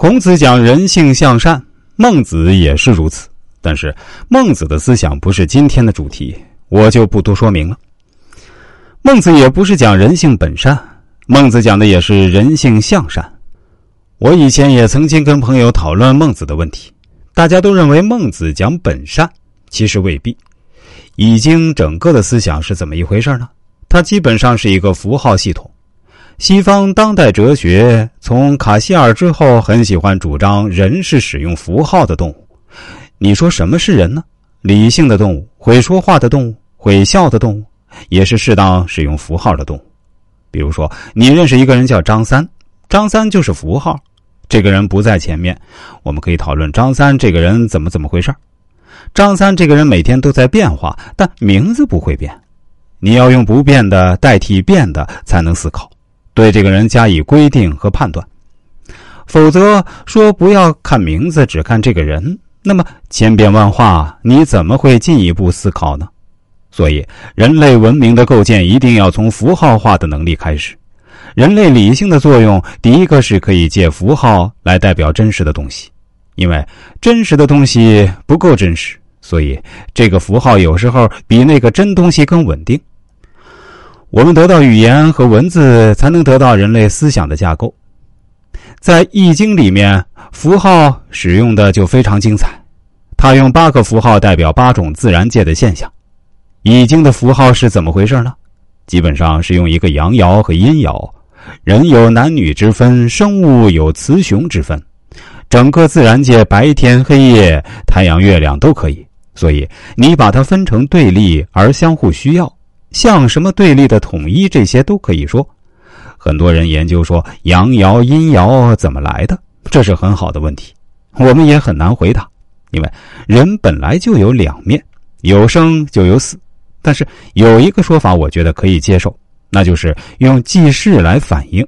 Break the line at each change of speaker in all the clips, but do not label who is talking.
孔子讲人性向善，孟子也是如此。但是孟子的思想不是今天的主题，我就不多说明了。孟子也不是讲人性本善，孟子讲的也是人性向善。我以前也曾经跟朋友讨论孟子的问题，大家都认为孟子讲本善，其实未必。已经整个的思想是怎么一回事呢？它基本上是一个符号系统。西方当代哲学从卡西尔之后，很喜欢主张人是使用符号的动物。你说什么是人呢？理性的动物，会说话的动物，会笑的动物，也是适当使用符号的动物。比如说，你认识一个人叫张三，张三就是符号，这个人不在前面，我们可以讨论张三这个人怎么怎么回事张三这个人每天都在变化，但名字不会变。你要用不变的代替变的，才能思考。对这个人加以规定和判断，否则说不要看名字，只看这个人，那么千变万化，你怎么会进一步思考呢？所以，人类文明的构建一定要从符号化的能力开始。人类理性的作用，第一个是可以借符号来代表真实的东西，因为真实的东西不够真实，所以这个符号有时候比那个真东西更稳定。我们得到语言和文字，才能得到人类思想的架构。在《易经》里面，符号使用的就非常精彩。他用八个符号代表八种自然界的现象。《易经》的符号是怎么回事呢？基本上是用一个阳爻和阴爻。人有男女之分，生物有雌雄之分，整个自然界白天黑夜、太阳月亮都可以。所以你把它分成对立而相互需要。像什么对立的统一，这些都可以说。很多人研究说阳爻阴爻怎么来的，这是很好的问题，我们也很难回答。因为人本来就有两面，有生就有死。但是有一个说法，我觉得可以接受，那就是用记事来反映。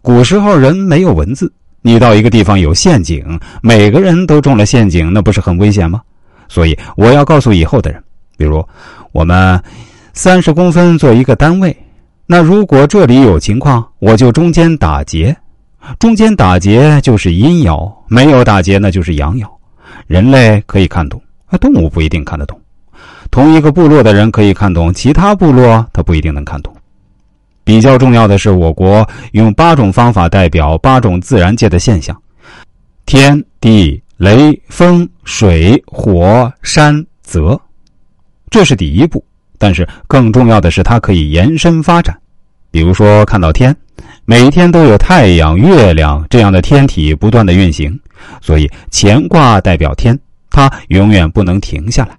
古时候人没有文字，你到一个地方有陷阱，每个人都中了陷阱，那不是很危险吗？所以我要告诉以后的人，比如我们。三十公分做一个单位，那如果这里有情况，我就中间打结，中间打结就是阴爻，没有打结那就是阳爻。人类可以看懂，动物不一定看得懂。同一个部落的人可以看懂，其他部落他不一定能看懂。比较重要的是，我国用八种方法代表八种自然界的现象：天地雷风水火山泽，这是第一步。但是更重要的是，它可以延伸发展。比如说，看到天，每天都有太阳、月亮这样的天体不断的运行，所以乾卦代表天，它永远不能停下来。